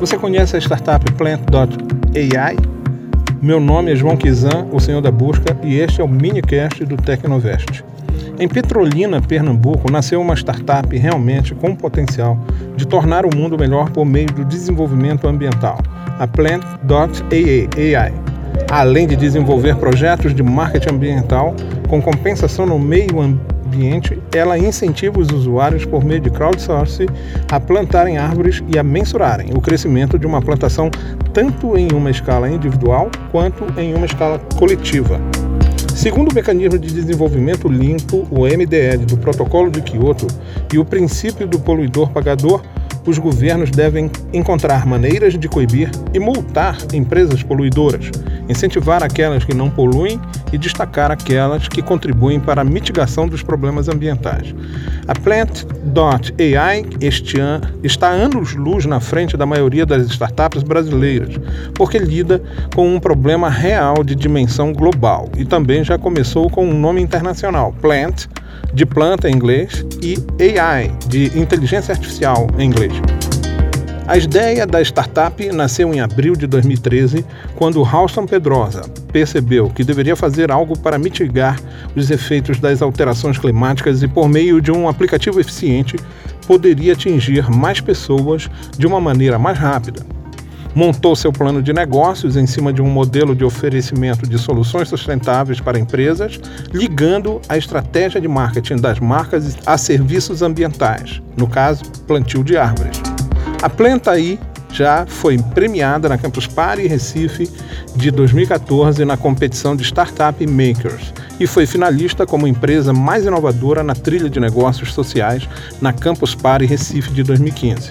Você conhece a startup Plant.ai? Meu nome é João Kizan, o senhor da busca, e este é o minicast do Tecnovest. Em Petrolina, Pernambuco, nasceu uma startup realmente com potencial de tornar o mundo melhor por meio do desenvolvimento ambiental, a Plant.ai. Além de desenvolver projetos de marketing ambiental com compensação no meio ambiente, ela incentiva os usuários por meio de crowdsourcing a plantarem árvores e a mensurarem o crescimento de uma plantação tanto em uma escala individual quanto em uma escala coletiva. Segundo o mecanismo de desenvolvimento limpo, o MDL do Protocolo de Quioto e o princípio do poluidor pagador, os governos devem encontrar maneiras de coibir e multar empresas poluidoras, incentivar aquelas que não poluem e destacar aquelas que contribuem para a mitigação dos problemas ambientais. A Plant.ai este ano está anos-luz na frente da maioria das startups brasileiras, porque lida com um problema real de dimensão global e também já começou com um nome internacional, Plant, de planta em inglês, e AI, de inteligência artificial em inglês. A ideia da startup nasceu em abril de 2013, quando Ralston Pedrosa percebeu que deveria fazer algo para mitigar os efeitos das alterações climáticas e, por meio de um aplicativo eficiente, poderia atingir mais pessoas de uma maneira mais rápida. Montou seu plano de negócios em cima de um modelo de oferecimento de soluções sustentáveis para empresas, ligando a estratégia de marketing das marcas a serviços ambientais, no caso, plantio de árvores. A Planta aí já foi premiada na Campus Party Recife de 2014 na competição de Startup Makers e foi finalista como empresa mais inovadora na trilha de negócios sociais na Campus Party Recife de 2015.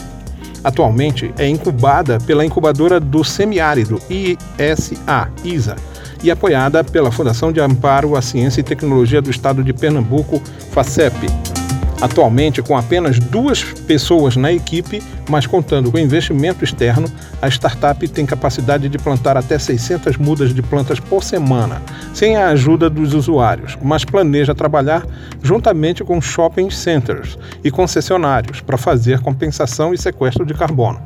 Atualmente é incubada pela incubadora do Semiárido ISA, ISA, e apoiada pela Fundação de Amparo à Ciência e Tecnologia do Estado de Pernambuco, FACEP. Atualmente, com apenas duas pessoas na equipe, mas contando com investimento externo, a startup tem capacidade de plantar até 600 mudas de plantas por semana, sem a ajuda dos usuários, mas planeja trabalhar juntamente com shopping centers e concessionários para fazer compensação e sequestro de carbono.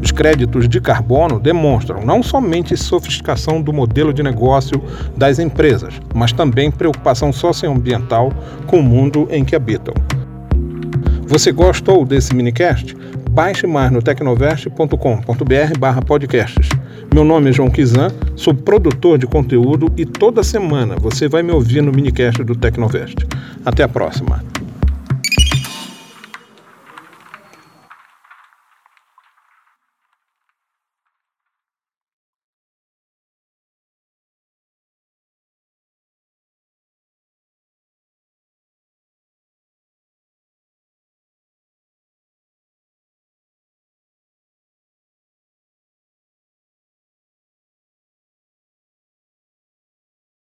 Os créditos de carbono demonstram não somente sofisticação do modelo de negócio das empresas, mas também preocupação socioambiental com o mundo em que habitam. Você gostou desse minicast? Baixe mais no tecnovest.com.br podcasts. Meu nome é João Kizan, sou produtor de conteúdo e toda semana você vai me ouvir no minicast do Tecnovest. Até a próxima.